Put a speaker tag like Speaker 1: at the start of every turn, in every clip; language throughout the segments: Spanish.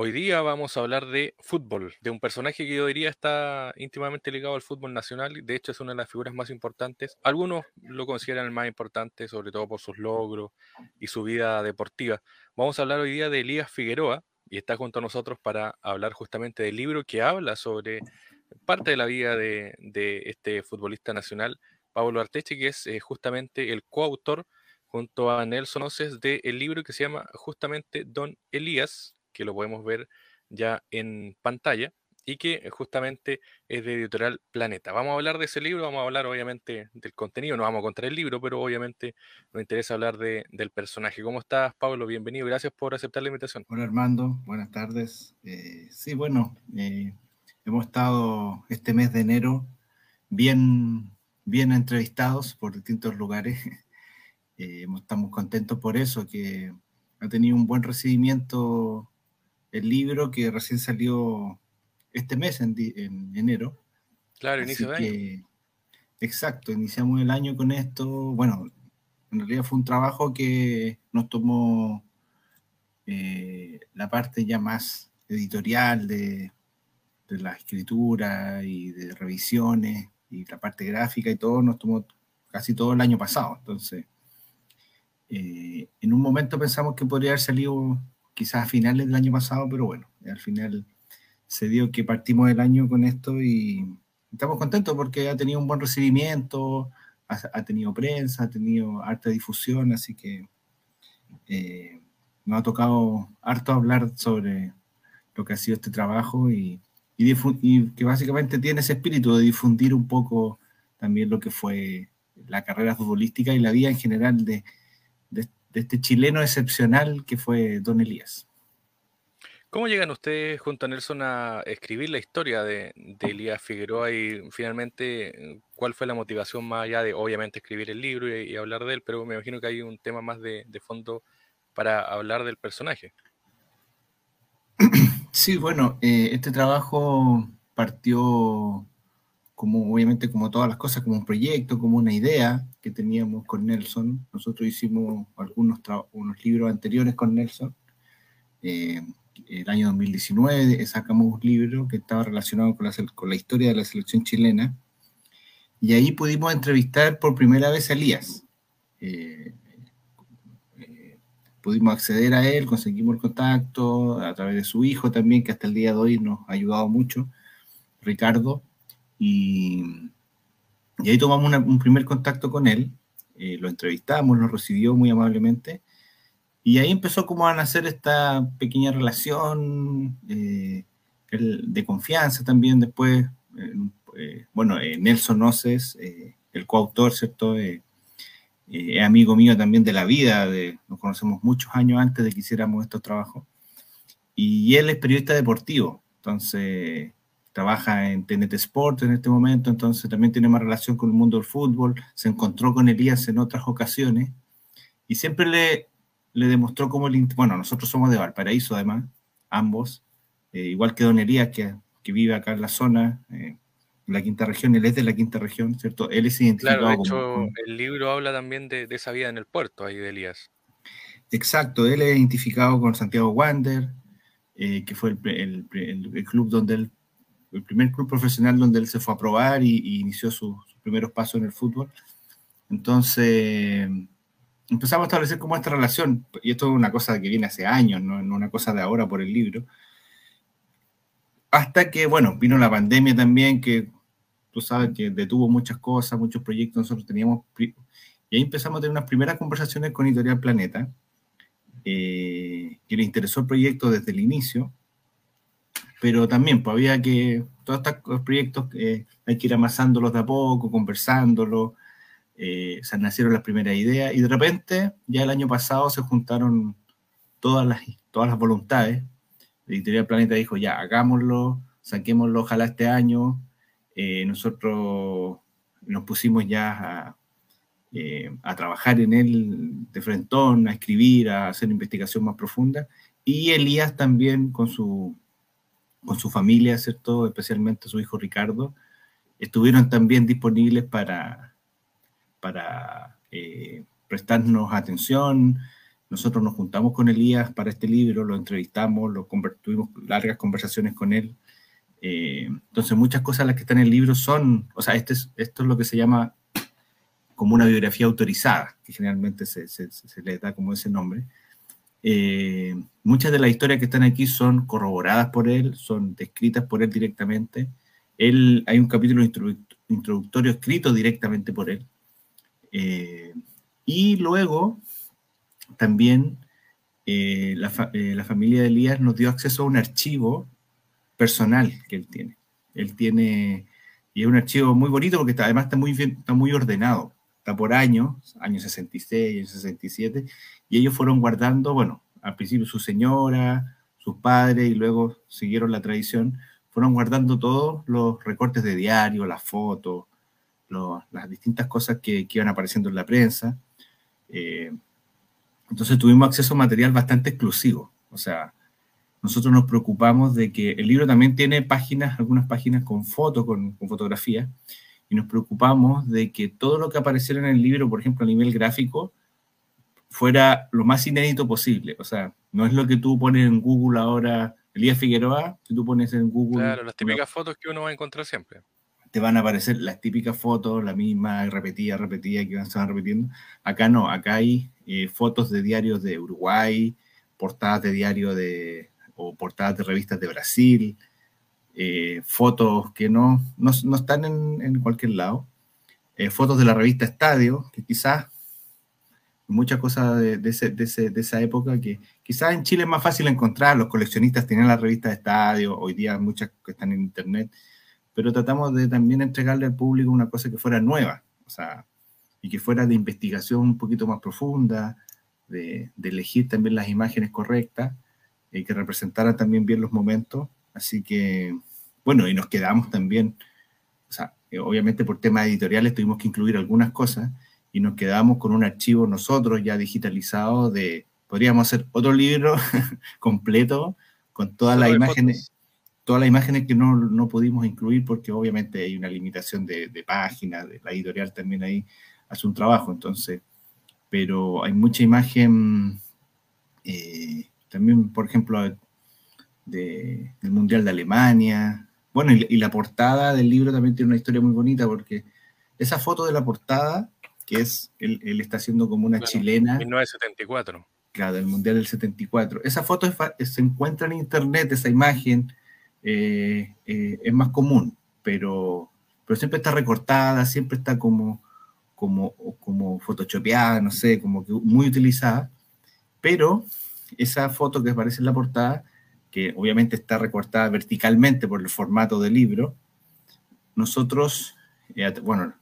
Speaker 1: Hoy día vamos a hablar de fútbol, de un personaje que yo diría está íntimamente ligado al fútbol nacional, de hecho es una de las figuras más importantes. Algunos lo consideran el más importante, sobre todo por sus logros y su vida deportiva. Vamos a hablar hoy día de Elías Figueroa y está junto a nosotros para hablar justamente del libro que habla sobre parte de la vida de, este futbolista nacional, Pablo Arteche, que es eh, justamente el coautor junto a Nelson Oces del libro que se llama justamente Don Elías, que lo podemos ver ya en pantalla y que justamente es de editorial Planeta. Vamos a hablar de ese libro, vamos a hablar obviamente del contenido, no vamos a contar el libro, pero obviamente nos interesa hablar de, del personaje. ¿Cómo estás, Pablo? Bienvenido, gracias por aceptar la invitación.
Speaker 2: Hola, Armando, buenas tardes. Eh, sí, bueno, eh, hemos estado este mes de enero bien, bien entrevistados por distintos lugares. Eh, estamos contentos por eso, que ha tenido un buen recibimiento el libro que recién salió este mes, en, enero.
Speaker 1: Claro, inicio de año.
Speaker 2: Exacto, iniciamos el año con esto. Bueno, en realidad fue un trabajo que nos tomó eh, la parte ya más editorial de, la escritura y de revisiones y la parte gráfica y todo, nos tomó casi todo el año pasado. Entonces, eh, en un momento pensamos que podría haber salido quizás a finales del año pasado, pero bueno, al final se dio que partimos el año con esto y estamos contentos porque ha tenido un buen recibimiento, ha, tenido prensa, ha tenido harta difusión, así que eh, nos ha tocado harto hablar sobre lo que ha sido este trabajo y, y, que básicamente tiene ese espíritu de difundir un poco también lo que fue la carrera futbolística y la vida en general de, de este chileno excepcional que fue Don Elías.
Speaker 1: ¿Cómo llegan ustedes junto a Nelson a escribir la historia de, Elías Figueroa y finalmente cuál fue la motivación más allá de obviamente escribir el libro y, hablar de él, pero me imagino que hay un tema más de, fondo para hablar del personaje?
Speaker 2: Sí, bueno, eh, este trabajo partió como obviamente como todas las cosas, como un proyecto, como una idea que teníamos con Nelson. Nosotros hicimos algunos unos libros anteriores con Nelson. Eh, el año 2019 sacamos un libro que estaba relacionado con la, con la historia de la selección chilena y ahí pudimos entrevistar por primera vez a Elías. Eh, eh, pudimos acceder a él, conseguimos el contacto a través de su hijo también, que hasta el día de hoy nos ha ayudado mucho, Ricardo. Y, ahí tomamos un primer contacto con él, eh, lo entrevistamos, lo recibió muy amablemente, y ahí empezó como a nacer esta pequeña relación eh, de confianza también después. Eh, bueno, Nelson Noces, el coautor, ¿cierto? es amigo mío también de la vida, de, nos conocemos muchos años antes de que hiciéramos estos trabajos. Y él es periodista deportivo, entonces trabaja en TNT Sport en este momento, entonces también tiene más relación con el mundo del fútbol, se encontró con Elías en otras ocasiones y siempre le, le demostró cómo el... Bueno, nosotros somos de Valparaíso además, ambos, eh, igual que Don Elías, que, que, vive acá en la zona, eh, en la quinta región, él es de la quinta región, ¿cierto? Él es
Speaker 1: identificado Claro, de hecho, el libro habla también de, de, esa vida en el puerto ahí de Elías.
Speaker 2: Exacto, él es identificado con Santiago Wander, eh, que fue el, el, el, club donde él el primer club profesional donde él se fue a probar y, inició sus primeros pasos en el fútbol. Entonces, empezamos a establecer como esta relación, y esto es una cosa que viene hace años, no, una cosa de ahora por el libro, hasta que, bueno, vino la pandemia también, que tú sabes que detuvo muchas cosas, muchos proyectos, nosotros teníamos, y ahí empezamos a tener unas primeras conversaciones con Editorial Planeta, eh, que le interesó el proyecto desde el inicio, pero también pues, había que, todos estos proyectos eh, hay que ir amasándolos de a poco, conversándolos, eh, nacieron las primeras ideas y de repente ya el año pasado se juntaron todas las, todas las voluntades. La editorial Planeta dijo, ya, hagámoslo, saquémoslo ojalá este año. Eh, nosotros nos pusimos ya a, eh, a trabajar en él de frentón, a escribir, a hacer investigación más profunda. Y Elías también con su con su familia, ¿cierto? Especialmente su hijo Ricardo, estuvieron también disponibles para, para eh, prestarnos atención, nosotros nos juntamos con Elías para este libro, lo entrevistamos, lo tuvimos largas conversaciones con él. Eh, entonces, muchas cosas las que están en el libro son, o sea, este es, esto es lo que se llama como una biografía autorizada, que generalmente se, se, le da como ese nombre. Eh, muchas de las historias que están aquí son corroboradas por él, son descritas por él directamente. Él, hay un capítulo introductorio escrito directamente por él. Eh, y luego también eh, la, familia de Elías nos dio acceso a un archivo personal que él tiene. Él tiene, y es un archivo muy bonito porque además está muy, está muy ordenado por años, años 66, años 67, y ellos fueron guardando, bueno, al principio su señora, sus padres, y luego siguieron la tradición, fueron guardando todos los recortes de diario, las fotos, las distintas cosas que, iban apareciendo en la prensa. Eh, entonces tuvimos acceso a material bastante exclusivo. O sea, nosotros nos preocupamos de que el libro también tiene páginas, algunas páginas con fotos, con, con fotografía, y nos preocupamos de que todo lo que apareciera en el libro, por ejemplo, a nivel gráfico, fuera lo más inédito posible. O sea, no es lo que tú pones en Google ahora, Elías Figueroa, si tú pones en Google...
Speaker 1: Claro, las típicas fotos que uno va a encontrar siempre.
Speaker 2: Te van a aparecer las típicas fotos, la misma, repetida, repetida, que se van repitiendo. Acá no, acá hay eh, fotos de diarios de Uruguay, portadas de diario de, o portadas de revistas de Brasil, eh, fotos que no, no, no están en, en, cualquier lado, eh, fotos de la revista Estadio, que quizás muchas cosas de, de, ese, de, ese, de, esa época que quizás en Chile es más fácil encontrar, los coleccionistas tienen la revista de Estadio, hoy día muchas que están en internet, pero tratamos de también entregarle al público una cosa que fuera nueva, o sea, y que fuera de investigación un poquito más profunda, de, elegir también las imágenes correctas, y que representaran también bien los momentos. Así que bueno, y nos quedamos también, o sea, eh, obviamente por temas editoriales tuvimos que incluir algunas cosas y nos quedamos con un archivo nosotros ya digitalizado de, podríamos hacer otro libro completo con todas las imágenes, todas las imágenes que no, no, pudimos incluir porque obviamente hay una limitación de, de páginas, de la editorial también ahí hace un trabajo, entonces, pero hay mucha imagen, eh, también, por ejemplo, de, del Mundial de Alemania, bueno, y, la portada del libro también tiene una historia muy bonita porque esa foto de la portada, que es, él, está haciendo como una chilena.
Speaker 1: 1974.
Speaker 2: Claro, del Mundial del 74. Esa foto se encuentra en internet, esa imagen eh, eh, es más común, pero, pero siempre está recortada, siempre está como, como, como photoshopeada, no sé, como que muy utilizada. Pero esa foto que aparece en la portada obviamente está recortada verticalmente por el formato del libro, nosotros, eh, bueno,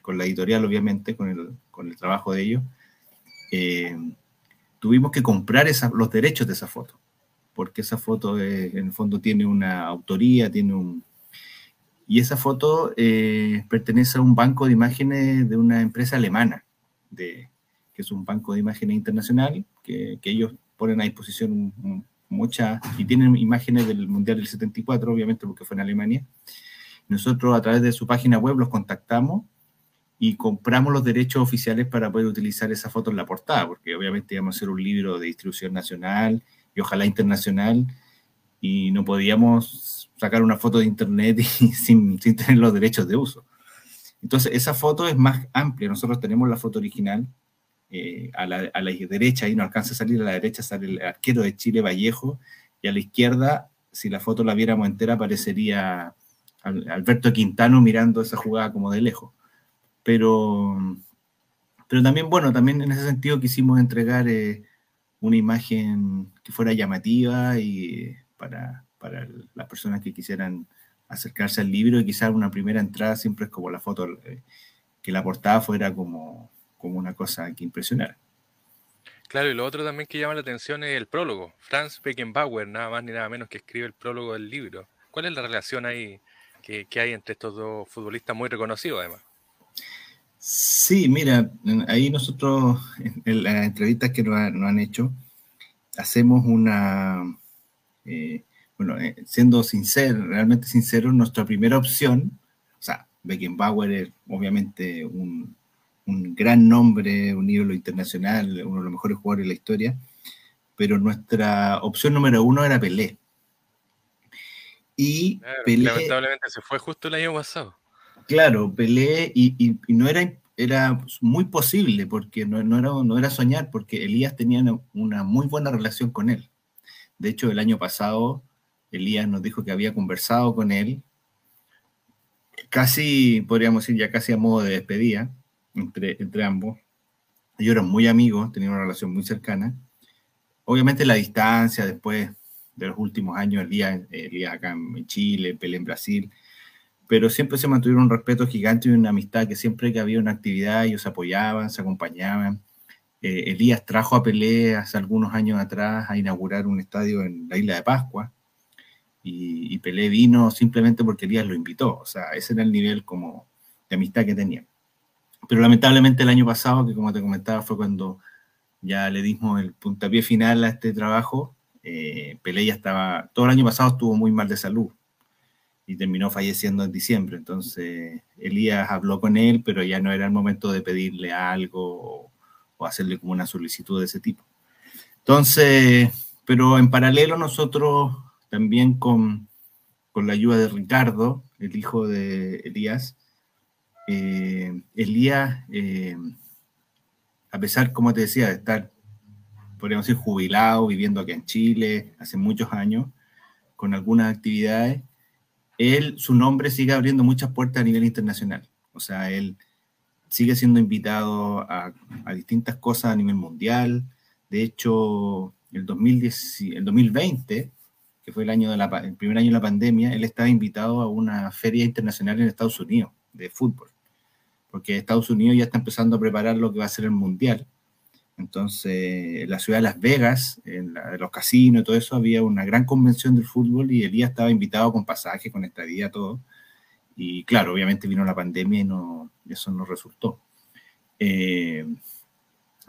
Speaker 2: con la editorial obviamente, con el, con el trabajo de ellos, eh, tuvimos que comprar los derechos de esa foto, porque esa foto eh, en el fondo tiene una autoría, tiene un... Y esa foto pertenece a un banco de imágenes de una empresa alemana, de, que es un banco de imágenes internacional, que, que ellos ponen a disposición un, muchas, y tienen imágenes del Mundial del 74, obviamente porque fue en Alemania. Nosotros a través de su página web los contactamos y compramos los derechos oficiales para poder utilizar esa foto en la portada, porque obviamente íbamos a hacer un libro de distribución nacional y ojalá internacional, y no podíamos sacar una foto de internet y, sin, sin tener los derechos de uso. Entonces, esa foto es más amplia. Nosotros tenemos la foto original, eh, a, la, a, la, derecha, ahí no alcanza a salir, a la derecha sale el arquero de Chile Vallejo, y a la izquierda, si la foto la viéramos entera, aparecería Alberto Quintano mirando esa jugada como de lejos. Pero, pero también, bueno, también en ese sentido quisimos entregar eh, una imagen que fuera llamativa y para, para las personas que quisieran acercarse al libro y quizás una primera entrada siempre es como la foto, eh, que la portada fuera como como una cosa que impresionara.
Speaker 1: Claro, y lo otro también que llama la atención es el prólogo. Franz Beckenbauer, nada más ni nada menos que escribe el prólogo del libro. ¿Cuál es la relación ahí que, hay entre estos dos futbolistas muy reconocidos además?
Speaker 2: Sí, mira, ahí nosotros, en las entrevistas que nos, han hecho, hacemos una, eh, bueno, eh, siendo sincero, realmente sincero, nuestra primera opción, o sea, Beckenbauer es obviamente un, un gran nombre, un ídolo internacional, uno de los mejores jugadores de la historia, pero nuestra opción número uno era Pelé.
Speaker 1: Y Pelé, lamentablemente se fue justo el año pasado.
Speaker 2: Claro, Pelé, y, no era, era muy posible, porque no, era, no era soñar, porque Elías tenía una muy buena relación con él. De hecho, el año pasado, Elías nos dijo que había conversado con él, casi, podríamos decir, ya casi a modo de despedida entre, ambos. Ellos eran muy amigos, tenían una relación muy cercana. Obviamente la distancia después de los últimos años, Elías, Elías acá en Chile, Pelé en Brasil, pero siempre se mantuvieron un respeto gigante y una amistad que siempre que había una actividad ellos apoyaban, se acompañaban. Eh, Elías trajo a Pelé hace algunos años atrás a inaugurar un estadio en la isla de Pascua y, Pelé vino simplemente porque Elías lo invitó, o sea, ese era el nivel como de amistad que tenía. Pero lamentablemente el año pasado, que como te comentaba, fue cuando ya le dimos el puntapié final a este trabajo, eh, ya estaba, todo el año pasado estuvo muy mal de salud, y terminó falleciendo en diciembre. Entonces Elías habló con él, pero ya no era el momento de pedirle algo o, hacerle como una solicitud de ese tipo. Entonces, pero en paralelo nosotros también con, con la ayuda de Ricardo, el hijo de Elías, eh, Elías, eh, a pesar, como te decía, de estar, podríamos decir, jubilado, viviendo aquí en Chile hace muchos años, con algunas actividades, él, su nombre sigue abriendo muchas puertas a nivel internacional. O sea, él sigue siendo invitado a, distintas cosas a nivel mundial. De hecho, el, 2010, el 2020, que fue el, año de la, el primer año de la pandemia, él estaba invitado a una feria internacional en Estados Unidos de fútbol, porque Estados Unidos ya está empezando a preparar lo que va a ser el mundial. Entonces, en la ciudad de Las Vegas, en los casinos y todo eso, había una gran convención del fútbol y Elías estaba invitado con pasaje, con estadía, todo. Y claro, obviamente vino la pandemia y eso no resultó. Eh,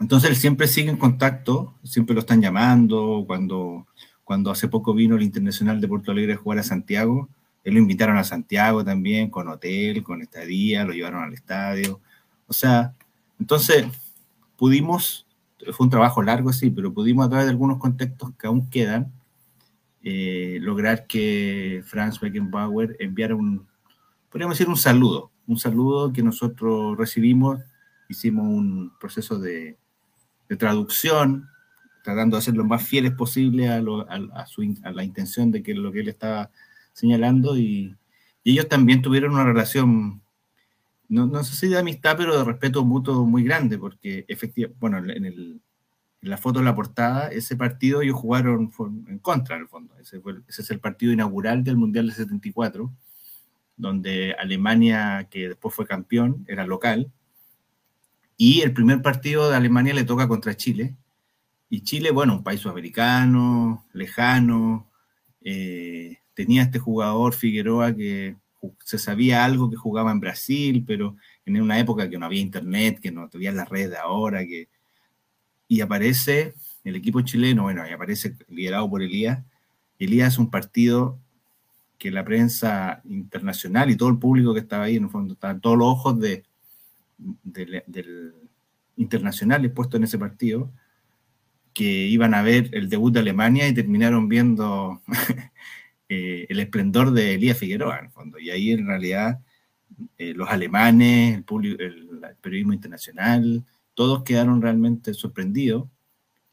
Speaker 2: entonces, él siempre sigue en contacto, siempre lo están llamando. Cuando, cuando hace poco vino el Internacional de Porto Alegre a jugar a Santiago, él lo invitaron a Santiago también, con hotel, con estadía, lo llevaron al estadio. O sea, entonces pudimos fue un trabajo largo, sí, pero pudimos a través de algunos contextos que aún quedan, eh, lograr que Franz Beckenbauer enviara un, podríamos decir, un saludo, un saludo que nosotros recibimos, hicimos un proceso de, traducción, tratando de ser lo más fieles posible a, la intención de que lo que él estaba señalando, y, ellos también tuvieron una relación no, sé si de amistad, pero de respeto mutuo muy grande, porque efectivamente, bueno, en, la foto de la portada, ese partido ellos jugaron en contra, en el fondo. Ese, es el partido inaugural del Mundial de 74, donde Alemania, que después fue campeón, era local, y el primer partido de Alemania le toca contra Chile, y Chile, bueno, un país sudamericano, lejano, eh, tenía este jugador Figueroa que se sabía algo que jugaba en Brasil, pero en una época que no había internet, que no tenía las redes de ahora, que... y aparece el equipo chileno, bueno, y aparece liderado por Elías. Elías es un partido que la prensa internacional y todo el público que estaba ahí, en el fondo, estaban todos los ojos de, del internacional puestos en ese partido, que iban a ver el debut de Alemania y terminaron viendo Eh, el esplendor de Elías Figueroa, en el fondo. Y ahí en realidad eh, los alemanes, el, público, el, periodismo internacional, todos quedaron realmente sorprendidos.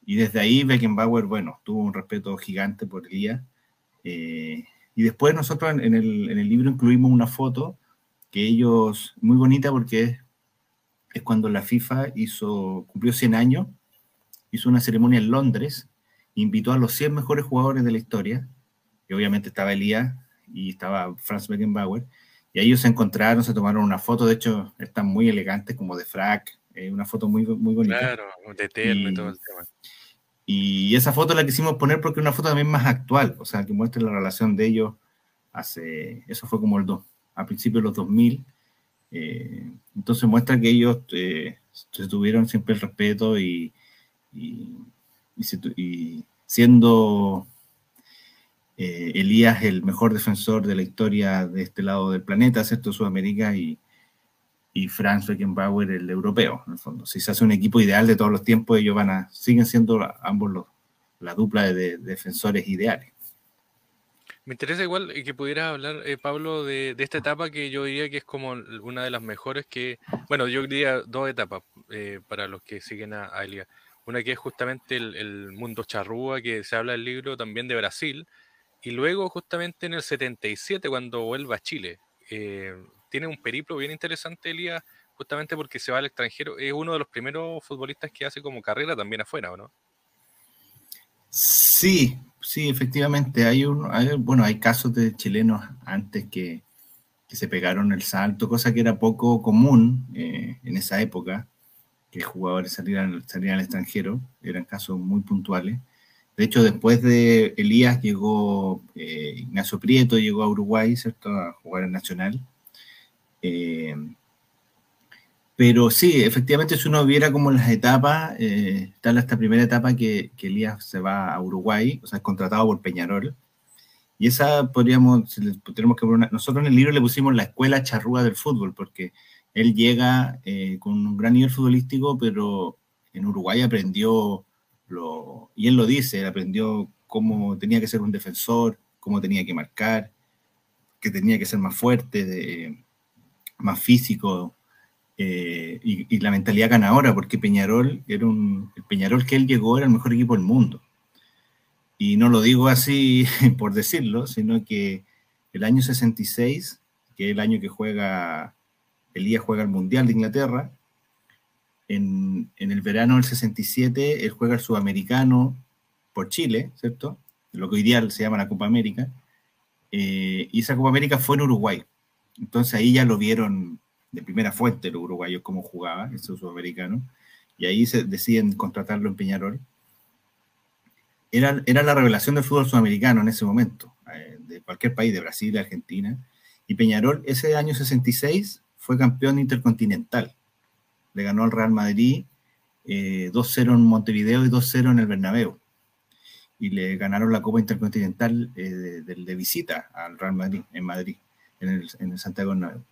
Speaker 2: Y desde ahí Beckenbauer, bueno, tuvo un respeto gigante por Elías. Eh, y después nosotros en el, en el, libro incluimos una foto que ellos, muy bonita porque es, es cuando la FIFA hizo, cumplió 100 años, hizo una ceremonia en Londres, invitó a los 100 mejores jugadores de la historia, obviamente estaba Elías y estaba Franz Beckenbauer, y ellos se encontraron, se tomaron una foto, de hecho están muy elegantes, como de frac, eh, una foto muy, muy bonita.
Speaker 1: Claro, de eterno y, todo el tema.
Speaker 2: Y esa foto la quisimos poner porque es una foto también más actual, o sea, que muestra la relación de ellos hace, eso fue como el 2, a principios de los 2000, eh, entonces muestra que ellos eh, tuvieron siempre el respeto y, y, y siendo eh, Elías el mejor defensor de la historia de este lado del planeta, ¿cierto? Sudamérica, y, y Franz Beckenbauer el europeo, en el fondo. Si se hace un equipo ideal de todos los tiempos, ellos van a, siguen siendo ambos los, la dupla de, defensores ideales.
Speaker 1: Me interesa igual que pudieras hablar, eh, Pablo, de, esta etapa que yo diría que es como una de las mejores que, bueno, yo diría dos etapas eh, para los que siguen a, a Elia. Una que es justamente el, mundo charrúa, que se habla del libro también de Brasil, y luego justamente en el 77, cuando vuelve a Chile. Eh, tiene un periplo bien interesante, Elías, justamente porque se va al extranjero. Es uno de los primeros futbolistas que hace como carrera también afuera, ¿o no?
Speaker 2: Sí, sí, efectivamente. Hay, un, bueno, hay casos de chilenos antes que, se pegaron el salto, cosa que era poco común eh, en esa época, que jugadores salieran, salieran al extranjero, eran casos muy puntuales. De hecho, después de Elías llegó eh, Ignacio Prieto, llegó a Uruguay, ¿cierto? A jugar en Nacional. Eh, pero sí, efectivamente, si uno viera como las etapas, eh, está esta primera etapa que, Elías se va a Uruguay, o sea, es contratado por Peñarol. Y esa podríamos, tenemos que nosotros en el libro le pusimos la escuela charrúa del fútbol, porque él llega eh, con un gran nivel futbolístico, pero en Uruguay aprendió, lo, y él lo dice, aprendió cómo tenía que ser un defensor, cómo tenía que marcar, que tenía que ser más fuerte, más físico, eh, y, la mentalidad ganadora, porque Peñarol era. El Peñarol que él llegó era el mejor equipo del mundo. Y no lo digo así por decirlo, sino que el año 66, que es el año que juega. Elías juega el Mundial de Inglaterra. En, en el verano del 67, él juega el Sudamericano por Chile, ¿cierto? Lo que hoy día se llama la Copa América. Eh, y esa Copa América fue en Uruguay. Entonces ahí ya lo vieron de primera fuente los uruguayos cómo jugaba, ese sudamericano, y ahí se deciden contratarlo en Peñarol. Era, era la revelación del fútbol sudamericano en ese momento, eh, de cualquier país, de Brasil, Argentina, y Peñarol ese año 66 fue campeón intercontinental. Le ganó al Real Madrid 2-0 eh, en Montevideo y 2-0 en el Bernabéu. Y le ganaron la Copa Intercontinental eh, de, visita al Real Madrid, en Madrid, en el, en el Santiago Bernabéu.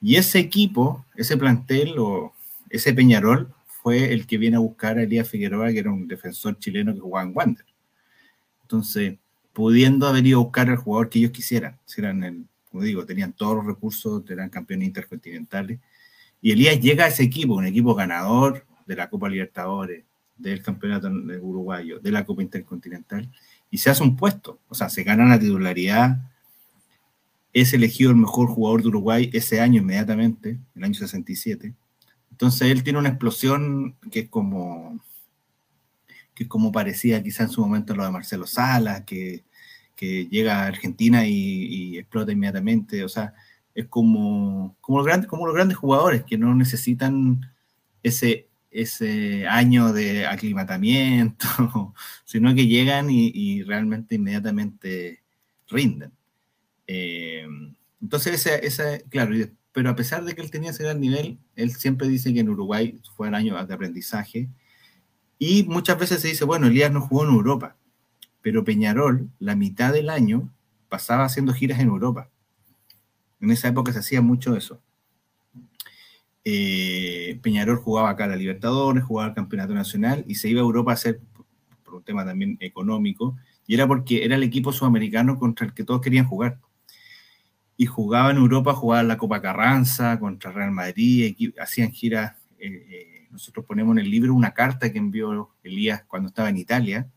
Speaker 2: Y ese equipo, ese plantel o ese Peñarol fue el que viene a buscar a Elías Figueroa, que era un defensor chileno que jugaba en Wander. Entonces, pudiendo haber ido a buscar al jugador que ellos quisieran, si eran el, como digo, tenían todos los recursos, eran campeones intercontinentales. Y Elías llega a ese equipo, un equipo ganador de la Copa Libertadores, del Campeonato Uruguayo, de la Copa Intercontinental, y se hace un puesto, o sea, se gana la titularidad es elegido el mejor jugador de Uruguay ese año inmediatamente, el año 67. Entonces él tiene una explosión que es como que es como parecía quizá en su momento lo de Marcelo Salas, que, llega a Argentina y, explota inmediatamente. O sea, es como, como, los grandes, jugadores que no necesitan ese, ese año de aclimatamiento, sino que llegan y realmente inmediatamente rinden. Eh, entonces, esa, claro, pero a pesar de que él tenía ese gran nivel, él siempre dice que en Uruguay fue el año de aprendizaje. Y muchas veces se dice, bueno, Elías no jugó en Europa, pero Peñarol, la mitad del año, pasaba haciendo giras en Europa. En esa época se hacía mucho eso. Eh, Peñarol jugaba acá a la Libertadores, jugaba al Campeonato Nacional y se iba a Europa a hacer, por un tema también económico, y era porque era el equipo sudamericano contra el que todos querían jugar y jugaba en Europa, jugaba la Copa Carranza contra Real Madrid, hacían giras. Eh, eh, nosotros ponemos en el libro una carta que envió Elías cuando estaba en Italia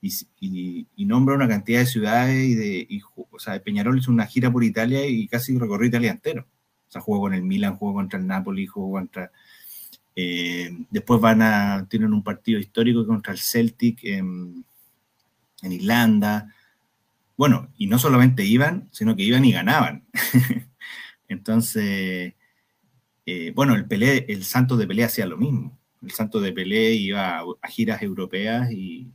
Speaker 2: y, nombra una cantidad de ciudades y de, o sea, Peñarol hizo una gira por Italia y casi recorrió Italia entero. O sea, jugó con el Milan, jugó contra el Napoli, jugó contra... Eh, después van a, tienen un partido histórico contra el Celtic en, en Irlanda. Bueno, y no solamente iban, sino que iban y ganaban. Entonces, eh, bueno, el Pelé, el Santos de Pelé hacía lo mismo. El Santos de Pelé iba a, giras europeas y,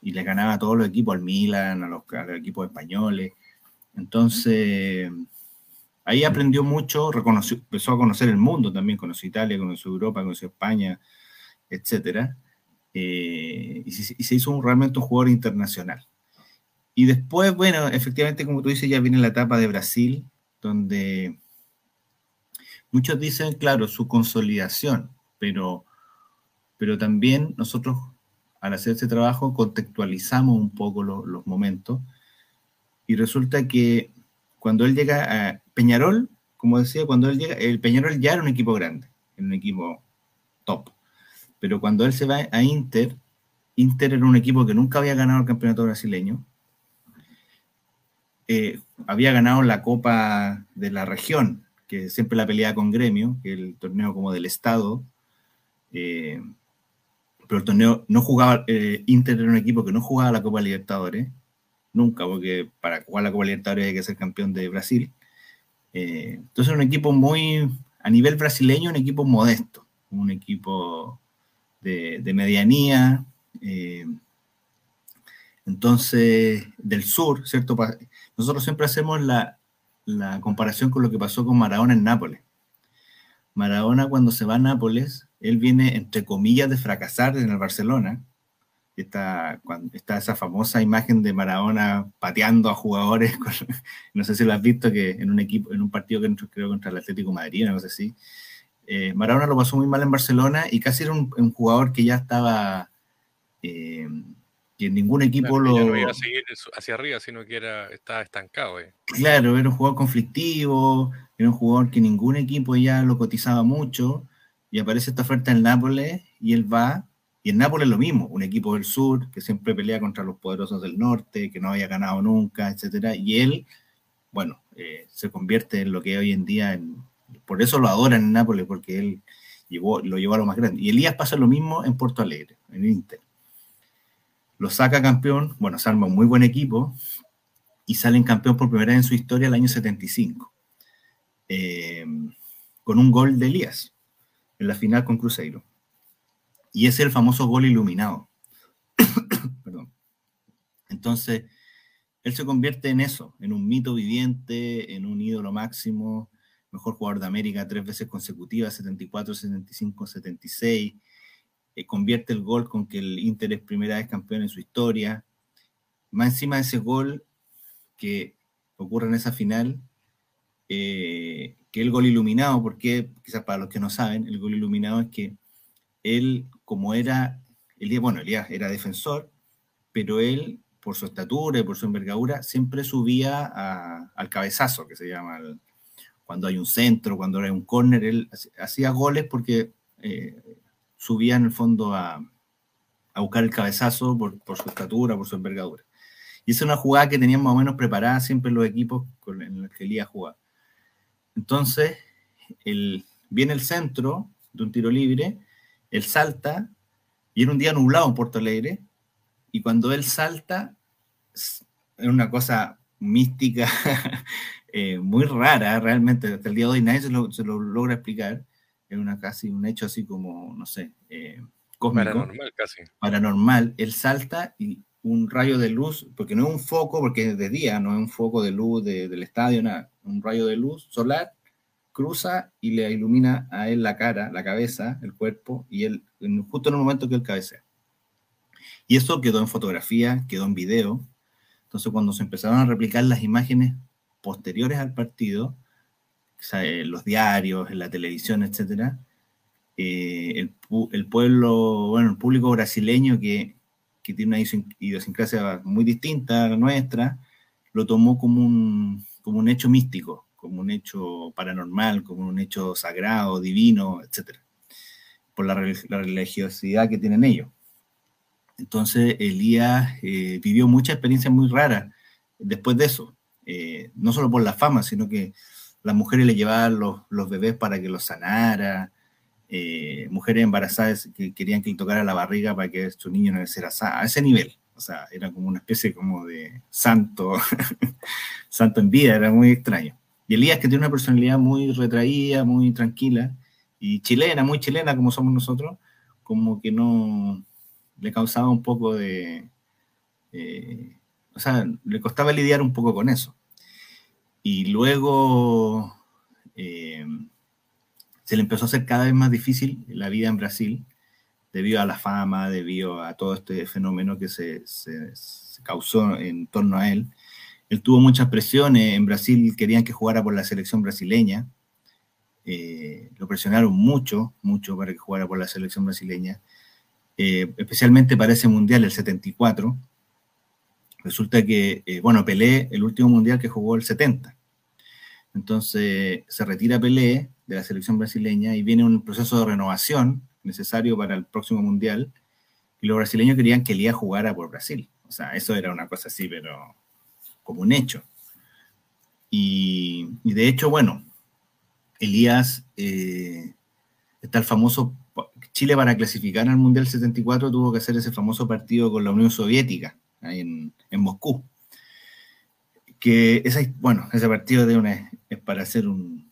Speaker 2: y, le ganaba a todos los equipos, al Milan, a los, equipos españoles. Entonces, ahí aprendió mucho, reconoció, empezó a conocer el mundo también, conoció Italia, conoció Europa, conoció España, etc. Eh, y, se, y, se, hizo realmente un jugador internacional. Y después, bueno, efectivamente, como tú dices, ya viene la etapa de Brasil, donde muchos dicen, claro, su consolidación, pero, pero también nosotros al hacer este trabajo contextualizamos un poco los momentos. Y resulta que cuando él llega a Peñarol, como decía, cuando él llega, el Peñarol ya era un equipo grande, un equipo top, pero cuando él se va a Inter, Inter era un equipo que nunca había ganado el campeonato brasileño, eh, había ganado la Copa de la región, que siempre la peleaba con Gremio, que el torneo como del Estado, eh, pero el torneo no jugaba, eh, Inter era un equipo que no jugaba la Copa Libertadores, nunca, porque para jugar la Copa Libertadores hay que ser campeón de Brasil. Eh, entonces un equipo muy, a nivel brasileño, un equipo modesto, un equipo de, medianía, eh, entonces del sur, ¿cierto? Nosotros siempre hacemos la, la comparación con lo que pasó con Maradona en Nápoles. Maradona cuando se va a Nápoles él viene, entre comillas, de fracasar en el Barcelona. Está, cuando, está esa famosa imagen de Maradona pateando a jugadores, no sé si lo has visto, que en un equipo, en un partido que creo contra el Atlético Madrid, no sé si. Eh, Maradona lo pasó muy mal en Barcelona y casi era un, jugador que ya estaba, eh, que en ningún equipo lo...
Speaker 1: no iba a seguir hacia arriba, sino que era, estaba estancado. Eh.
Speaker 2: Claro, era un jugador conflictivo, era un jugador que ningún equipo ya lo cotizaba mucho y aparece esta oferta en Nápoles y él va, y en Nápoles lo mismo, un equipo del sur que siempre pelea contra los poderosos del norte, que no había ganado nunca, etcétera, y él, bueno, eh, se convierte en lo que hoy en día, por eso lo adoran en Nápoles, porque él llevó, lo llevó a lo más grande. Y Elías pasa lo mismo en Porto Alegre, en Inter. Lo saca campeón, bueno, se arma un muy buen equipo y salen campeón por primera vez en su historia el año 75, eh, con un gol de Elías en la final con Cruzeiro. Y es el famoso gol iluminado. Entonces, él se convierte en eso, en un mito viviente, en un ídolo máximo, mejor jugador de América tres veces consecutivas, 74, 75, 76. convierte el gol con que el Inter es primera vez campeón en su historia. Más encima de ese gol que ocurre en esa final, eh, que el gol iluminado, porque quizás para los que no saben, el gol iluminado es que él, como era, Elías, bueno, Elías era defensor, pero él, por su estatura y por su envergadura, siempre subía al cabezazo, que se llama, cuando hay un centro, cuando hay un córner, él hacía goles porque eh, subía en el fondo a, buscar el cabezazo por, su estatura, por su envergadura. Y es una jugada que tenían más o menos preparada siempre los equipos con, en los que Elías jugaba. Entonces, viene el centro de un tiro libre, él salta, y era un día nublado en Puerto Alegre, y cuando él salta, es una cosa mística, eh, muy rara, realmente, hasta el día de hoy nadie se lo, logra explicar, es una casi un hecho así como, no sé, eh, cósmico. Paranormal casi. Paranormal, él salta y un rayo de luz, porque no es un foco, porque es de día, no es un foco de luz del estadio, nada un rayo de luz solar, cruza y le ilumina a él la cara, la cabeza, el cuerpo, y él, justo en el momento que él cabecea. Y eso quedó en fotografía, quedó en video. Entonces, cuando se empezaron a replicar las imágenes posteriores al partido, en los diarios, en la televisión, etcétera, eh, el, el, pueblo, bueno, el público brasileño que, que tiene una idiosincrasia muy distinta a la nuestra, lo tomó como un, como un hecho místico, como un hecho paranormal, como un hecho sagrado, divino, etc. Por la, religiosidad que tienen ellos. Entonces, Elías eh, vivió muchas experiencias muy raras después de eso. Eh, no solo por la fama, sino que las mujeres le llevaban los, los bebés para que los sanara, eh, mujeres embarazadas que querían que le tocara la barriga para que su niño no naciera a ese nivel. O sea, era como una especie como de santo, santo en vida, era muy extraño. Y Elías, que tiene una personalidad muy retraída, muy tranquila, y chilena, muy chilena como somos nosotros, como que no le causaba un poco de... Eh, o sea, le costaba lidiar un poco con eso. Y luego eh, se le empezó a hacer cada vez más difícil la vida en Brasil, debido a la fama, debido a todo este fenómeno que se, causó en torno a él. Él tuvo muchas presiones, en Brasil querían que jugara por la selección brasileña, eh, lo presionaron mucho, mucho para que jugara por la selección brasileña, eh, especialmente para ese mundial, el 74. Resulta que, eh, bueno, Pelé, el último mundial que jugó el 70. Entonces se retira Pelé de la selección brasileña y viene un proceso de renovación necesario para el próximo mundial. Y los brasileños querían que Elías jugara por Brasil. O sea, eso era una cosa así, pero como un hecho. Y, de hecho, bueno, Elías eh, está el famoso. Chile para clasificar al Mundial 74 tuvo que hacer ese famoso partido con la Unión Soviética en, en Moscú. Que esa, bueno, ese partido de una, es para hacer un,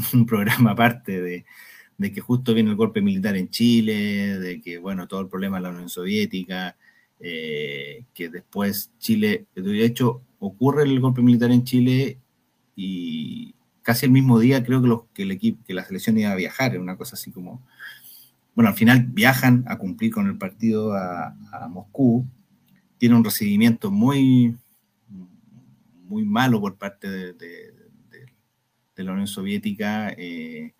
Speaker 2: un programa aparte de, que justo viene el golpe militar en Chile, de que, bueno, todo el problema de la Unión Soviética, eh, que después Chile, de hecho, ocurre el golpe militar en Chile y casi el mismo día creo que, los, que el equipo, que la selección iba a viajar, una cosa así como, bueno, al final viajan a cumplir con el partido a, Moscú, tiene un recibimiento muy, muy malo por parte de, la Unión Soviética, eh,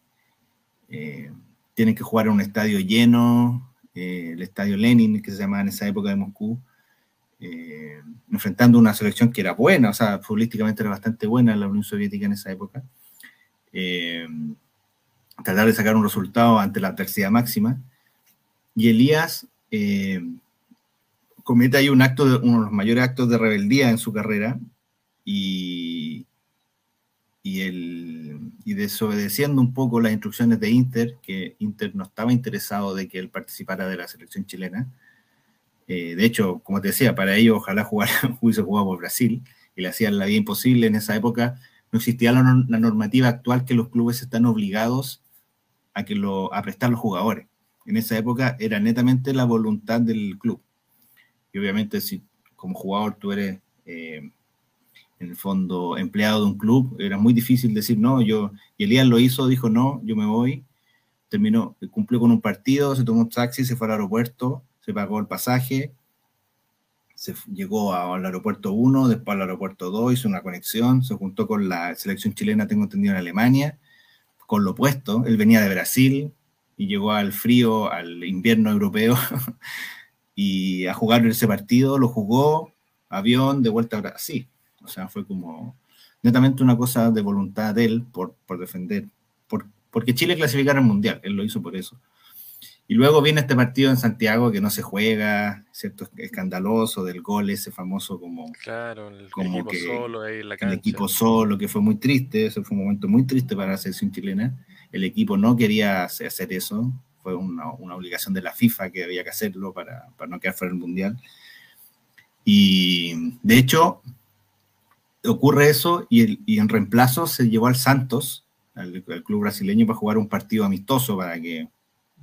Speaker 2: eh, tienen que jugar en un estadio lleno, eh, el estadio Lenin, que se llamaba en esa época de Moscú, eh, enfrentando una selección que era buena, o sea, futbolísticamente era bastante buena la Unión Soviética en esa época. Eh, tratar de sacar un resultado ante la adversidad máxima. Y Elías eh, comete ahí un acto, de, uno de los mayores actos de rebeldía en su carrera y, y, el, y desobedeciendo un poco las instrucciones de Inter, que Inter no estaba interesado de que él participara de la selección chilena, eh, de hecho, como te decía, para ello ojalá jugara, hubiese jugado por Brasil y le hacían la vida imposible. En esa época no existía la, normativa actual que los clubes están obligados a, que lo, a los jugadores. En esa época era netamente la voluntad del club. Y obviamente si como jugador tú eres, eh, en el fondo, empleado de un club, era muy difícil decir no, yo, y Elías lo hizo, dijo no, yo me voy, terminó, cumplió con un partido, se tomó un taxi, se fue al aeropuerto, se pagó el pasaje, se llegó al aeropuerto 1, después al aeropuerto 2, hizo una conexión, se juntó con la selección chilena, tengo entendido, en Alemania, con lo opuesto, él venía de Brasil y llegó al frío, al invierno europeo, y a jugar ese partido, lo jugó, avión, de vuelta a Brasil. O sea, fue como netamente una cosa de voluntad de él por, por defender, por, porque Chile clasificara al Mundial, él lo hizo por eso. Y luego viene este partido en Santiago que no se juega, ¿cierto? Escandaloso del gol, ese famoso como.
Speaker 1: Claro, el equipo solo ahí en la
Speaker 2: cancha. El equipo solo, que fue muy triste, ese fue un momento muy triste para la selección chilena. El equipo no quería hacer eso, fue una, una obligación de la FIFA que había que hacerlo para, para no quedar fuera del mundial. Y de hecho, ocurre eso y, y en reemplazo se llevó al Santos, al, al club brasileño, para jugar un partido amistoso para que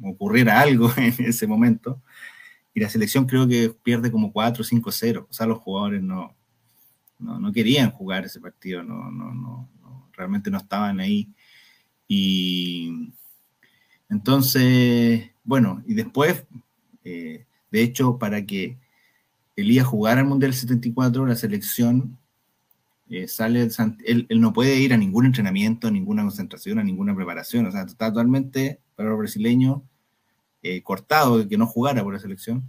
Speaker 2: ocurriera algo en ese momento. Y la selección creo que pierde como 4 5 0. O sea, los jugadores no, no, querían jugar ese partido, no, no, no, realmente no estaban ahí. Y entonces, bueno, y después, eh, de hecho, para que Elías jugara el Mundial 74, la selección eh, sale, él, él, no puede ir a ningún entrenamiento, a ninguna concentración, a ninguna preparación, o sea, está totalmente para los brasileños eh, cortado de que no jugara por la selección.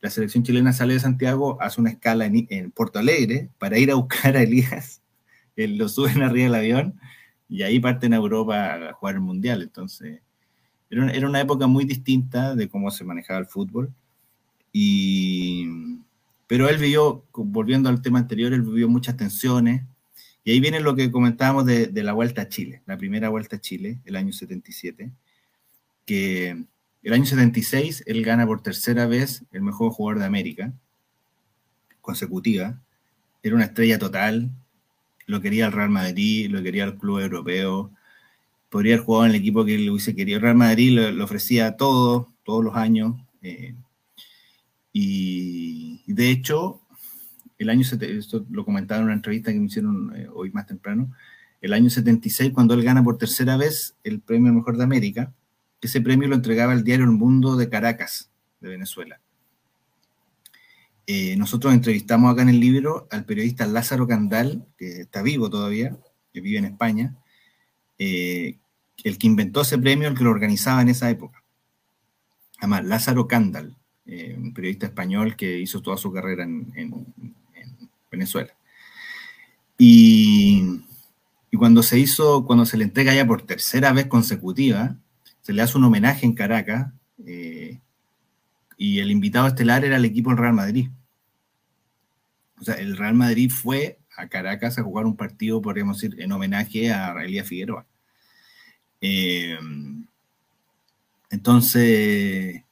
Speaker 2: La selección chilena sale de Santiago, hace una escala en, en Porto Alegre para ir a buscar a Elías, él lo suben arriba del avión y ahí parten a Europa a jugar el Mundial. Entonces, era, era una época muy distinta de cómo se manejaba el fútbol. Y, pero él vivió, volviendo al tema anterior, él vivió muchas tensiones. Y ahí viene lo que comentábamos de, de la Vuelta a Chile, la primera Vuelta a Chile, el año 77 que el año 76 él gana por tercera vez el mejor jugador de América, consecutiva. Era una estrella total, lo quería el Real Madrid, lo quería el club europeo, podría haber jugado en el equipo que él hubiese querido. El Real Madrid le, ofrecía todo, todos los años. Eh, y, de hecho, el año, esto lo comentaba en una entrevista que me hicieron eh, hoy más temprano, el año 76, cuando él gana por tercera vez el premio Mejor de América, ese premio lo entregaba el diario El Mundo de Caracas, de Venezuela. Eh, nosotros entrevistamos acá en el libro al periodista Lázaro Candal, que está vivo todavía, que vive en España, eh, el que inventó ese premio, el que lo organizaba en esa época. Además, Lázaro Candal, eh, un periodista español que hizo toda su carrera en, Venezuela. Y, cuando se hizo, cuando se le entrega ya por tercera vez consecutiva, se le hace un homenaje en Caracas eh, y el invitado estelar era el equipo del Real Madrid. O sea, el Real Madrid fue a Caracas a jugar un partido, podríamos decir, en homenaje a Realia Figueroa. Eh, entonces,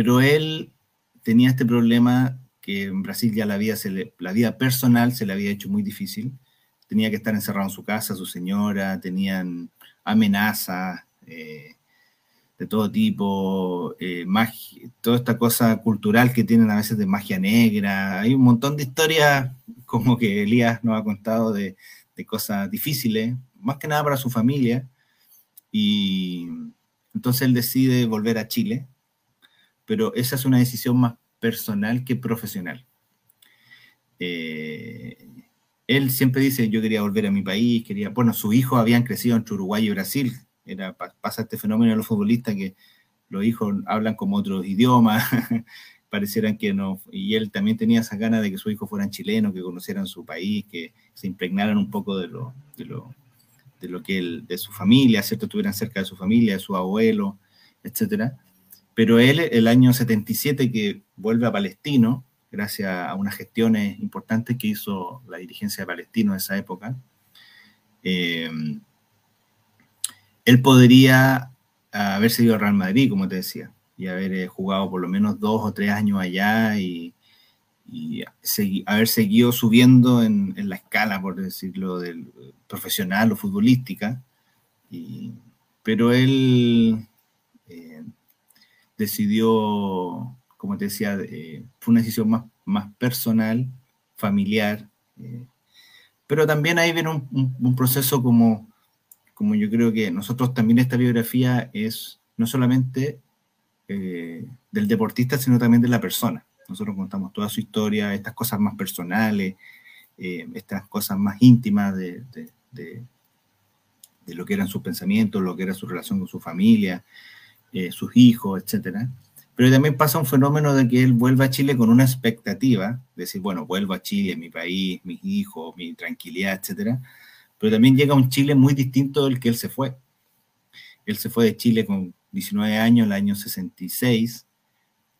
Speaker 2: pero él tenía este problema que en Brasil ya la vida, personal se le había hecho muy difícil. Tenía que estar encerrado en su casa, su señora, tenían amenazas eh, de todo tipo, eh, toda esta cosa cultural que tienen a veces de magia negra. Hay un montón de historias como que Elías nos ha contado de, de cosas difíciles, más que nada para su familia. Y entonces él decide volver a Chile, pero esa es una decisión más personal que profesional. Eh, él siempre dice, yo quería volver a mi país, quería, bueno, sus hijos habían crecido entre Uruguay y Brasil, era, pasa este fenómeno de los futbolistas que los hijos hablan como otros idiomas, parecieran que no, y él también tenía esa ganas de que sus hijos fueran chilenos, que conocieran su país, que se impregnaran un poco de lo, de lo, de lo que él, de su familia, ¿cierto? Estuvieran cerca de su familia, de su abuelo, etcétera. Pero él, el año 77, que vuelve a Palestino, gracias a unas gestiones importantes que hizo la dirigencia de Palestino en esa época, eh, él podría haberse ido al Real Madrid, como te decía, y haber eh, jugado por lo menos dos o tres años allá y, haber seguido subiendo en, la escala, por decirlo, del profesional o futbolística. pero él decidió, como te decía, eh, fue una decisión más, más personal, familiar, eh, pero también ahí viene un, proceso como, como yo creo que nosotros también esta biografía es no solamente del deportista, sino también de la persona. Nosotros contamos toda su historia, estas cosas más personales, estas cosas más íntimas de, de, lo que eran sus pensamientos, lo que era su relación con su familia, eh, sus hijos, etc. Pero también pasa un fenómeno de que él vuelve a Chile con una expectativa, de decir, bueno, vuelvo a Chile, mi país, mis hijos, mi tranquilidad, etc. Pero también llega un Chile muy distinto del que él se fue. Él se fue de Chile con 19 años, el año 66,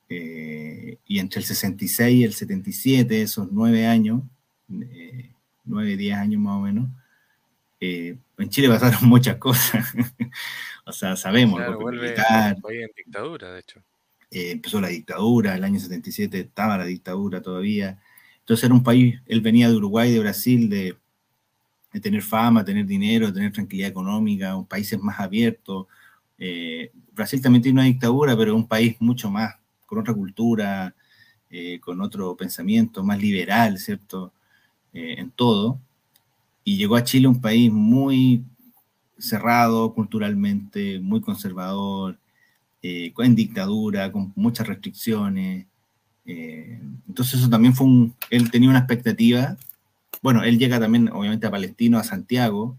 Speaker 2: eh, y entre el 66 y el 77, esos nueve años, eh, nueve, diez años más o menos, eh, en Chile pasaron muchas cosas. O sea, sabemos.
Speaker 1: Claro, vuelve en dictadura, de hecho.
Speaker 2: Eh, empezó la dictadura, el año 77 estaba la dictadura todavía. Entonces era un país, él venía de Uruguay, de Brasil, de, tener fama, tener dinero, tener tranquilidad económica, un país más abierto. Eh, Brasil también tiene una dictadura, pero es un país mucho más, con otra cultura, con otro pensamiento, más liberal, ¿cierto? en todo y llegó a Chile un país muy cerrado culturalmente, muy conservador, eh, en dictadura, con muchas restricciones. Eh, entonces eso también fue un, él tenía una expectativa, bueno, él llega también obviamente a Palestino, a Santiago,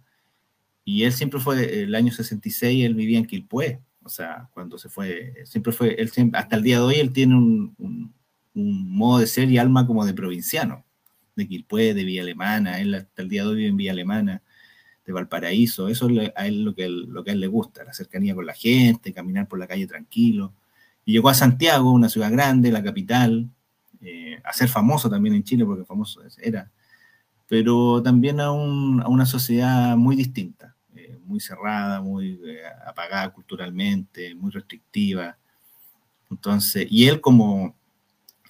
Speaker 2: y él siempre fue, el año 66, él vivía en Quilpué, o sea, cuando se fue, siempre fue, él hasta el día de hoy él tiene un, modo de ser y alma como de provinciano de Quilpué, de Villa Alemana, él hasta el día de hoy vive en Villa Alemana, de Valparaíso, eso es a él lo que, lo que a él le gusta, la cercanía con la gente, caminar por la calle tranquilo. Y llegó a Santiago, una ciudad grande, la capital, eh, a ser famoso también en Chile, porque famoso era, pero también a, una sociedad muy distinta, eh, muy cerrada, muy eh, apagada culturalmente, muy restrictiva. Entonces, y él como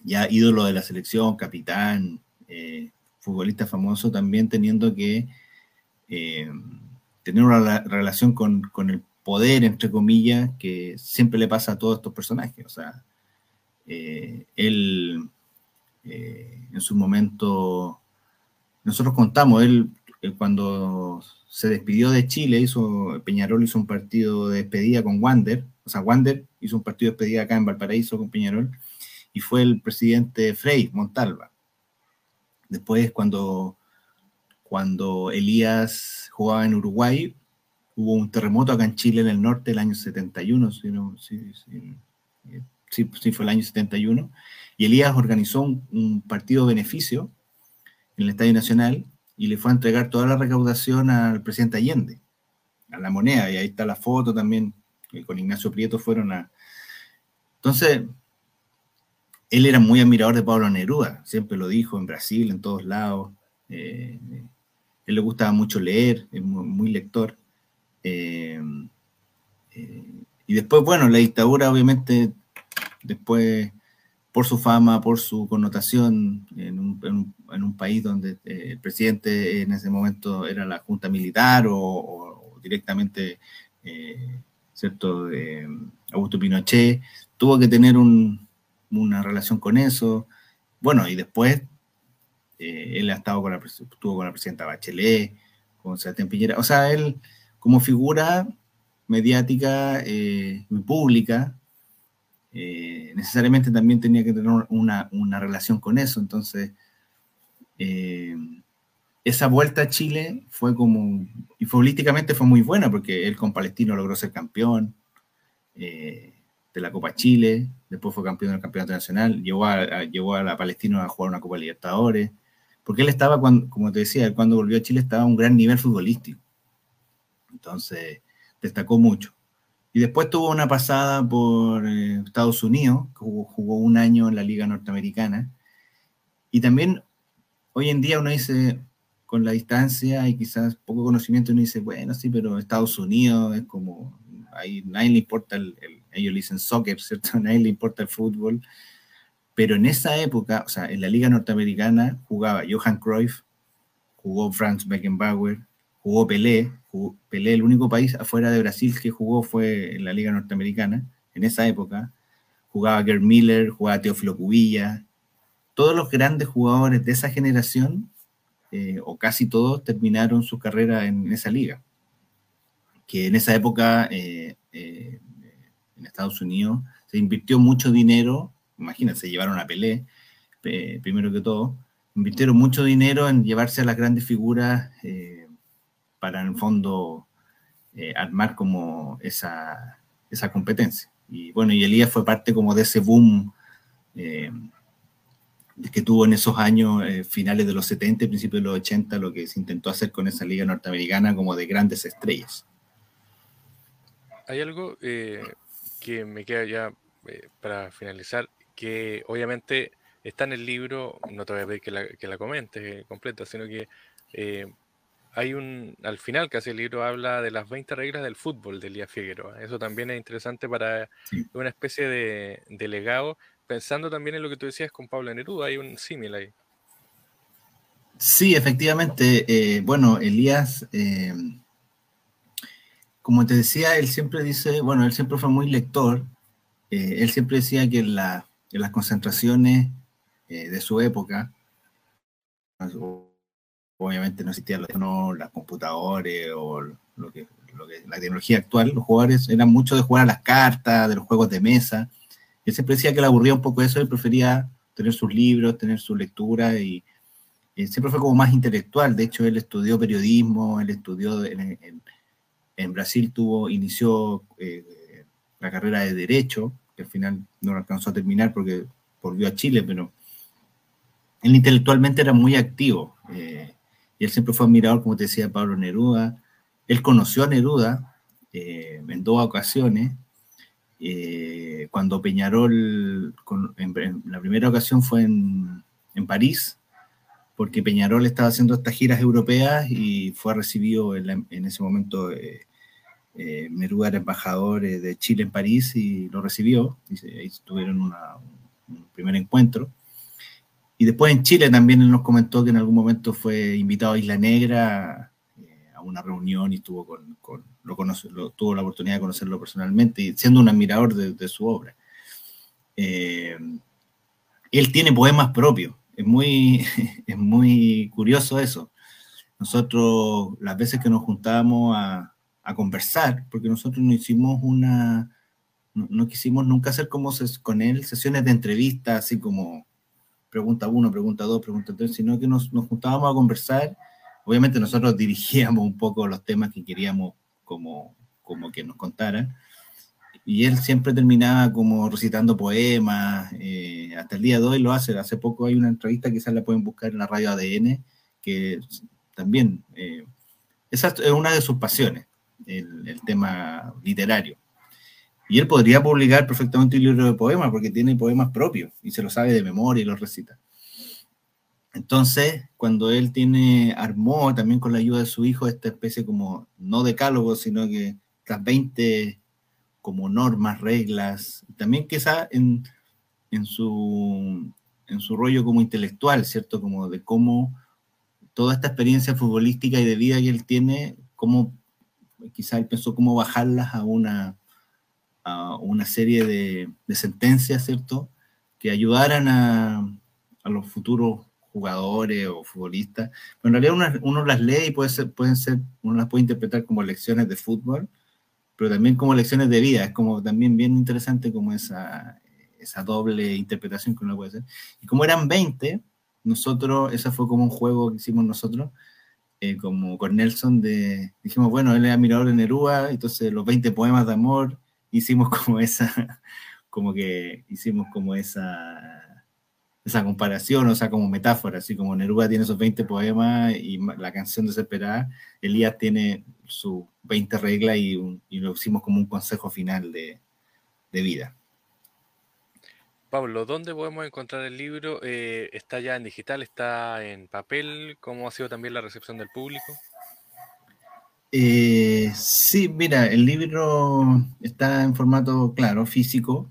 Speaker 2: ya ídolo de la selección, capitán, eh, futbolista famoso, también teniendo que eh, tener una relación con, el poder, entre comillas, que siempre le pasa a todos estos personajes. O sea, eh, él en su momento, nosotros contamos, él cuando se despidió de Chile, hizo, Peñarol hizo un partido de despedida con Wander, o sea, Wander hizo un partido de despedida acá en Valparaíso con Peñarol, y fue el presidente Frei Montalva. Después, cuando, cuando Elías jugaba en Uruguay, hubo un terremoto acá en Chile, en el norte, el año 71, si sí, sí, fue el año 71, y Elías organizó un, partido beneficio en el Estadio Nacional y le fue a entregar toda la recaudación al presidente Allende, a la moneda, y ahí está la foto también, con Ignacio Prieto fueron a... Entonces, él era muy admirador de Pablo Neruda, siempre lo dijo en Brasil, en todos lados. Eh, él le gustaba mucho leer, es muy, lector. Eh, eh, y después, bueno, la dictadura obviamente después por su fama, por su connotación en un, país donde eh, el presidente en ese momento era la junta militar o, directamente, ¿cierto?, Augusto Pinochet, tuvo que tener una relación con eso. Bueno, y después eh, él ha estado con la, estuvo con la presidenta Bachelet, con Sebastián Piñera. O sea, él como figura mediática y pública, eh, necesariamente también tenía que tener una, relación con eso. Entonces, eh, esa vuelta a Chile fue como, y futbolísticamente fue muy buena porque él con Palestino logró ser campeón eh, de la Copa Chile, después fue campeón del Campeonato Nacional, llevó a, a la Palestino a jugar una Copa Libertadores, porque él estaba, cuando, como te decía, cuando volvió a Chile estaba a un gran nivel futbolístico. Entonces, destacó mucho. Y después tuvo una pasada por eh, Estados Unidos, jugó, un año en la Liga Norteamericana. Y también hoy en día uno dice, con la distancia y quizás poco conocimiento, uno dice, bueno, sí, pero Estados Unidos es como, ahí nadie le importa, el, ellos le dicen soccer, ¿cierto? Nadie le importa el fútbol. Pero en esa época, o sea, en la Liga Norteamericana jugaba Johan Cruyff, jugó Franz Beckenbauer, jugó Pelé, Pelé, el único país afuera de Brasil que jugó fue en la Liga Norteamericana, en esa época. Jugaba Gerd Miller, jugaba Teófilo Cubilla. Todos los grandes jugadores de esa generación, eh, o casi todos, terminaron su carrera en esa liga. Que en esa época, eh, eh, en Estados Unidos, se invirtió mucho dinero, imagínense, llevaron a Pelé, primero que todo, invirtieron mucho dinero en llevarse a las grandes figuras para en el fondo eh, armar como esa, esa, competencia. Y bueno, y Elías fue parte como de ese boom eh, que tuvo en esos años eh, finales de los 70 y principios de los 80, lo que se intentó hacer con esa liga norteamericana como de grandes estrellas.
Speaker 1: Hay algo que me queda ya para finalizar, que obviamente está en el libro, no te voy a pedir que la, que la comentes completa, sino que hay un, al final casi el libro habla de las 20 reglas del fútbol de Elías Figueroa. Eso también es interesante para una especie de, legado, pensando también en lo que tú decías con Pablo Neruda, hay un símil ahí.
Speaker 2: Sí, efectivamente. Eh, bueno, Elías, eh, como te decía, él siempre dice, bueno, él siempre fue muy lector, eh, él siempre decía que la, en las concentraciones de su época, obviamente no existían los, las computadores o lo que, la tecnología actual, los jugadores eran mucho de jugar a las cartas, de los juegos de mesa. Él siempre decía que le aburría un poco eso, él prefería tener sus libros, tener su lectura y, siempre fue como más intelectual. De hecho, él estudió periodismo, él estudió en, Brasil, tuvo, inició eh, la carrera de Derecho, al final no alcanzó a terminar porque volvió a Chile, pero él intelectualmente era muy activo. Eh, y él siempre fue admirador, como te decía, Pablo Neruda. Él conoció a Neruda eh, en dos ocasiones. Eh, cuando Peñarol, en, la primera ocasión fue en, París, porque Peñarol estaba haciendo estas giras europeas y fue recibido en, ese momento. Eh, Neruda era embajador de Chile en París y lo recibió. Y ahí tuvieron un primer encuentro. Y después en Chile también él nos comentó que en algún momento fue invitado a Isla Negra eh, a una reunión y estuvo con, lo conoce, tuvo la oportunidad de conocerlo personalmente y siendo un admirador de, su obra. Eh, él tiene poemas propios, es muy, es muy curioso eso. Nosotros, las veces que nos juntábamos a, conversar, porque nosotros no hicimos una, no, quisimos nunca hacer como con él sesiones de entrevista, así como pregunta uno, pregunta dos, pregunta tres, sino que nos, juntábamos a conversar. Obviamente nosotros dirigíamos un poco los temas que queríamos como, como que nos contara. Y él siempre terminaba como recitando poemas, eh, hasta el día de hoy lo hace. Hace poco hay una entrevista, quizás la pueden buscar en la radio ADN, que también, eh, esa es una de sus pasiones, el, tema literario. Y él podría publicar perfectamente un libro de poemas porque tiene poemas propios y se lo sabe de memoria y los recita. Entonces, cuando él tiene, armó también con la ayuda de su hijo esta especie como, no decálogo, sino que las 20 como normas, reglas, también quizá en, en, su, en su rollo como intelectual, ¿cierto? Como de cómo toda esta experiencia futbolística y de vida que él tiene, cómo quizá él pensó cómo bajarlas a una, a una serie de, sentencias, ¿cierto? Que ayudaran a, los futuros jugadores o futbolistas. Pero en realidad uno, las lee y puede ser, pueden ser, uno las puede interpretar como lecciones de fútbol, pero también como lecciones de vida. Es como también bien interesante como esa, esa doble interpretación que uno puede hacer. Y como eran 20, nosotros, esa fue como un juego que hicimos nosotros, eh, como con Nelson, de, dijimos, bueno, él era mirador de Nerúa, entonces los 20 poemas de amor, hicimos como esa, como que hicimos como esa, esa comparación, o sea, como metáfora, así como Neruda tiene esos 20 poemas y la canción desesperada, Elías tiene sus 20 reglas y, lo hicimos como un consejo final de, vida.
Speaker 1: Pablo, ¿dónde podemos encontrar el libro? Eh, ¿Está ya en digital? ¿Está en papel? ¿Cómo ha sido también la recepción del público?
Speaker 2: Eh, sí, mira, el libro está en formato, claro, físico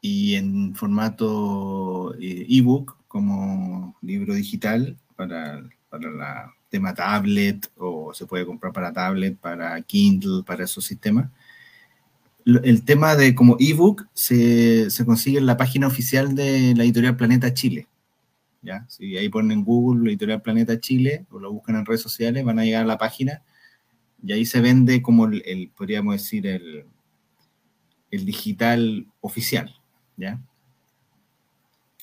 Speaker 2: y en formato eh, ebook como libro digital para, para la tema tablet o se puede comprar para tablet, para Kindle, para esos sistemas. El tema de como ebook se, se consigue en la página oficial de la editorial Planeta Chile. ¿ya? Si ahí ponen en Google la editorial Planeta Chile o lo buscan en redes sociales, van a llegar a la página y ahí se vende como el, podríamos decir, el, el, digital oficial, ¿ya?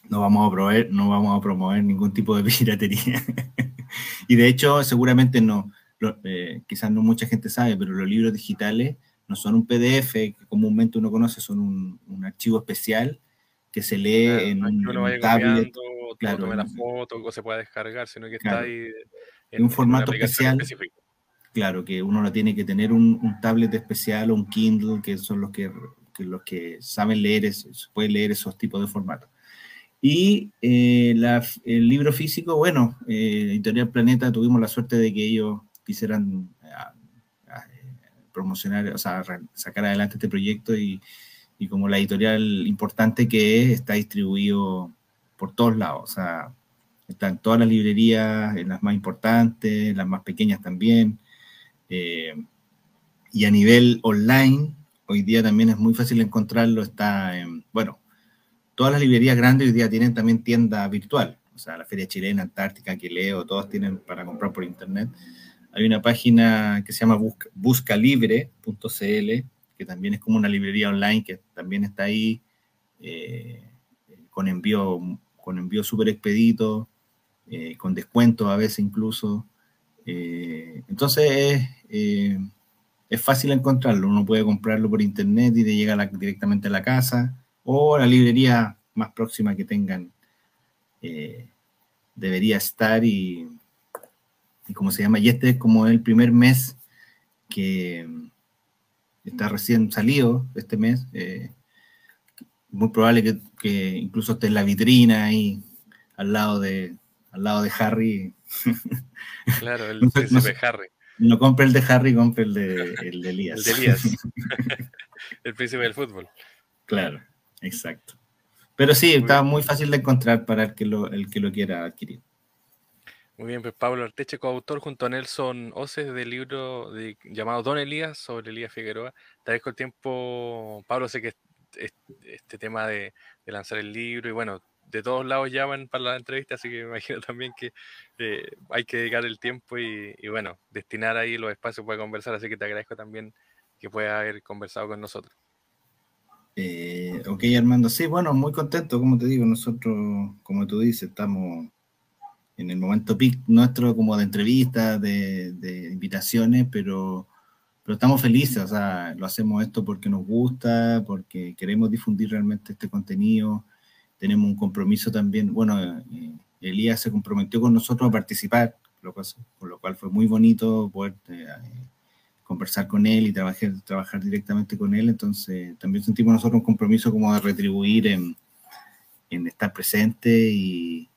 Speaker 2: No vamos a promover, no vamos a promover ningún tipo de piratería. y de hecho, seguramente no, eh, quizás no mucha gente sabe, pero los libros digitales no son un PDF que comúnmente uno conoce, son un, un archivo especial que se lee en un, tablet.
Speaker 1: Claro, tome la foto, o se puede descargar, sino que está ahí
Speaker 2: en, un formato especial. Específico claro, que uno no tiene que tener un, tablet especial o un Kindle, que son los que, los que saben leer, se puede leer esos tipos de formatos. Y eh, el libro físico, bueno, eh, Editorial Planeta tuvimos la suerte de que ellos quisieran promocionar, o sea, sacar adelante este proyecto y, y, como la editorial importante que es, está distribuido por todos lados, o sea, está en todas las librerías, en las más importantes, en las más pequeñas también, eh, y a nivel online, hoy día también es muy fácil encontrarlo. Está en, bueno, todas las librerías grandes hoy día tienen también tienda virtual. O sea, la Feria Chilena, Antártica, que leo, todos tienen para comprar por internet. Hay una página que se llama buscalibre.cl, que también es como una librería online que también está ahí eh, con envío con envío súper expedito, eh, con descuento a veces incluso. entonces eh, es fácil encontrarlo. Uno puede comprarlo por internet y te llega directamente a la casa o la librería más próxima que tengan. Eh, debería estar y, y como se llama, y este es como el primer mes que está recién salido este mes. Eh, muy probable que, que, incluso esté en la vitrina ahí al lado de al lado de Harry.
Speaker 1: Claro, el príncipe Harry.
Speaker 2: No compre el de Harry, compre el de, el de Elías.
Speaker 1: el de Elías. el príncipe del fútbol.
Speaker 2: Claro, exacto. Pero sí, está muy fácil de encontrar para el que lo, el que lo quiera adquirir.
Speaker 1: Muy bien, pues Pablo Arteche, coautor junto a Nelson Oces del libro llamado Don Elías sobre Elías Figueroa. Te dejo el tiempo, Pablo, sé que este, tema de, de, lanzar el libro y bueno, de todos lados llaman para la entrevista, así que me imagino también que eh, hay que dedicar el tiempo y, bueno, destinar ahí los espacios para conversar, así que te agradezco también que puedas haber conversado con nosotros.
Speaker 2: Eh, ok, Armando, sí, bueno, muy contento, como te digo, nosotros, como tú dices, estamos en el momento peak nuestro como de entrevistas, de, invitaciones, pero, pero estamos felices, o sea, lo hacemos esto porque nos gusta, porque queremos difundir realmente este contenido, tenemos un compromiso también, bueno, eh, Elías se comprometió con nosotros a participar, por lo cual fue muy bonito poder eh, conversar con él y trabajar, trabajar directamente con él, entonces también sentimos nosotros un compromiso como de retribuir en, en estar presente y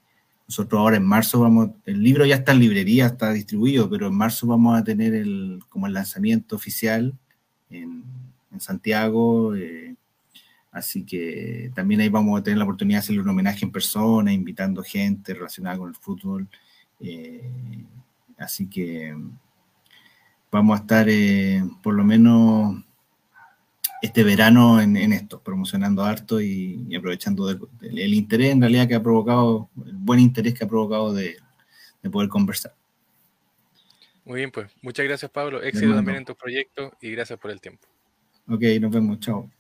Speaker 2: nosotros ahora en marzo vamos, el libro ya está en librería, está distribuido, pero en marzo vamos a tener el, como el lanzamiento oficial en, Santiago. Eh, así que también ahí vamos a tener la oportunidad de hacerle un homenaje en persona, invitando gente relacionada con el fútbol. Eh, así que vamos a estar eh, por lo menos este verano en, esto, promocionando harto y, aprovechando el interés en realidad que ha provocado, el buen interés que ha provocado de, poder conversar.
Speaker 1: Muy bien, pues muchas gracias Pablo, éxito también en tu proyecto y gracias por el tiempo.
Speaker 2: Ok, nos vemos, chao.